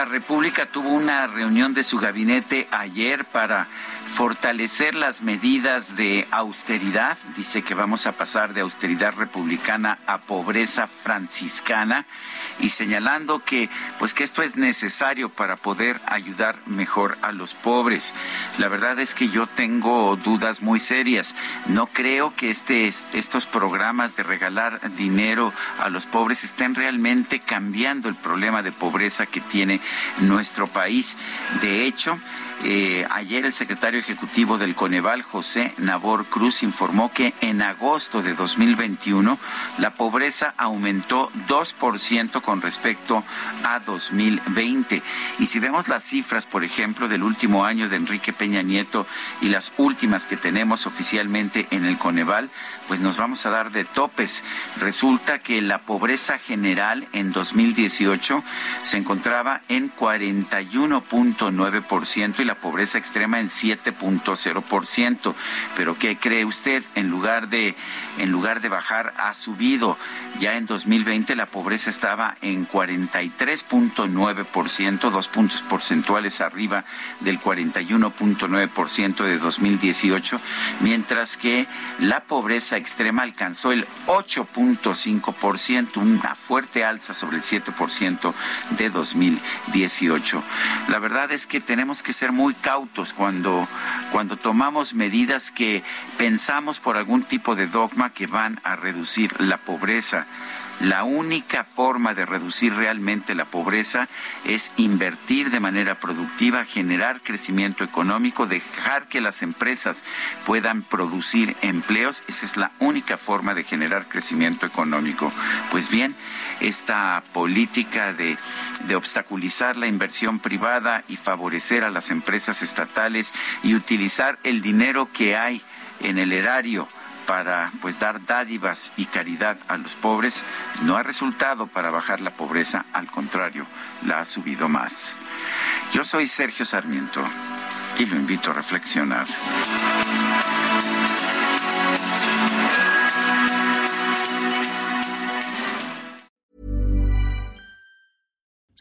La República tuvo una reunión de su gabinete ayer para fortalecer las medidas de austeridad. Dice que vamos a pasar de austeridad republicana a pobreza franciscana y señalando que pues que esto es necesario para poder ayudar mejor a los pobres. La verdad es que yo tengo dudas muy serias. No creo que este, estos programas de regalar dinero a los pobres estén realmente cambiando el problema de pobreza que tiene nuestro país. De hecho, eh, ayer el secretario ejecutivo del Coneval, José Nabor Cruz, informó que en agosto de 2021 la pobreza aumentó 2% con respecto a 2020. Y si vemos las cifras, por ejemplo, del último año de Enrique Peña Nieto y las últimas que tenemos oficialmente en el Coneval, pues nos vamos a dar de topes. Resulta que la pobreza general en 2018 se encontraba en 41.9% y la pobreza extrema en 7.0%. Pero ¿qué cree usted? En lugar de en lugar de bajar ha subido. Ya en 2020 la pobreza estaba en 43.9%, dos puntos porcentuales arriba del 41.9% de 2018, mientras que la pobreza extrema alcanzó el 8.5%, una fuerte alza sobre el 7% de 2018. La verdad es que tenemos que ser muy cautos cuando, cuando tomamos medidas que pensamos por algún tipo de dogma que van a reducir la pobreza. La única forma de reducir realmente la pobreza es invertir de manera productiva, generar crecimiento económico, dejar que las empresas puedan producir empleos. Esa es la única forma de generar crecimiento económico. Pues bien, esta política de, de obstaculizar la inversión privada y favorecer a las empresas estatales y utilizar el dinero que hay en el erario para pues dar dádivas y caridad a los pobres no ha resultado para bajar la pobreza, al contrario, la ha subido más. Yo soy Sergio Sarmiento y lo invito a reflexionar.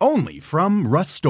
Only from Rust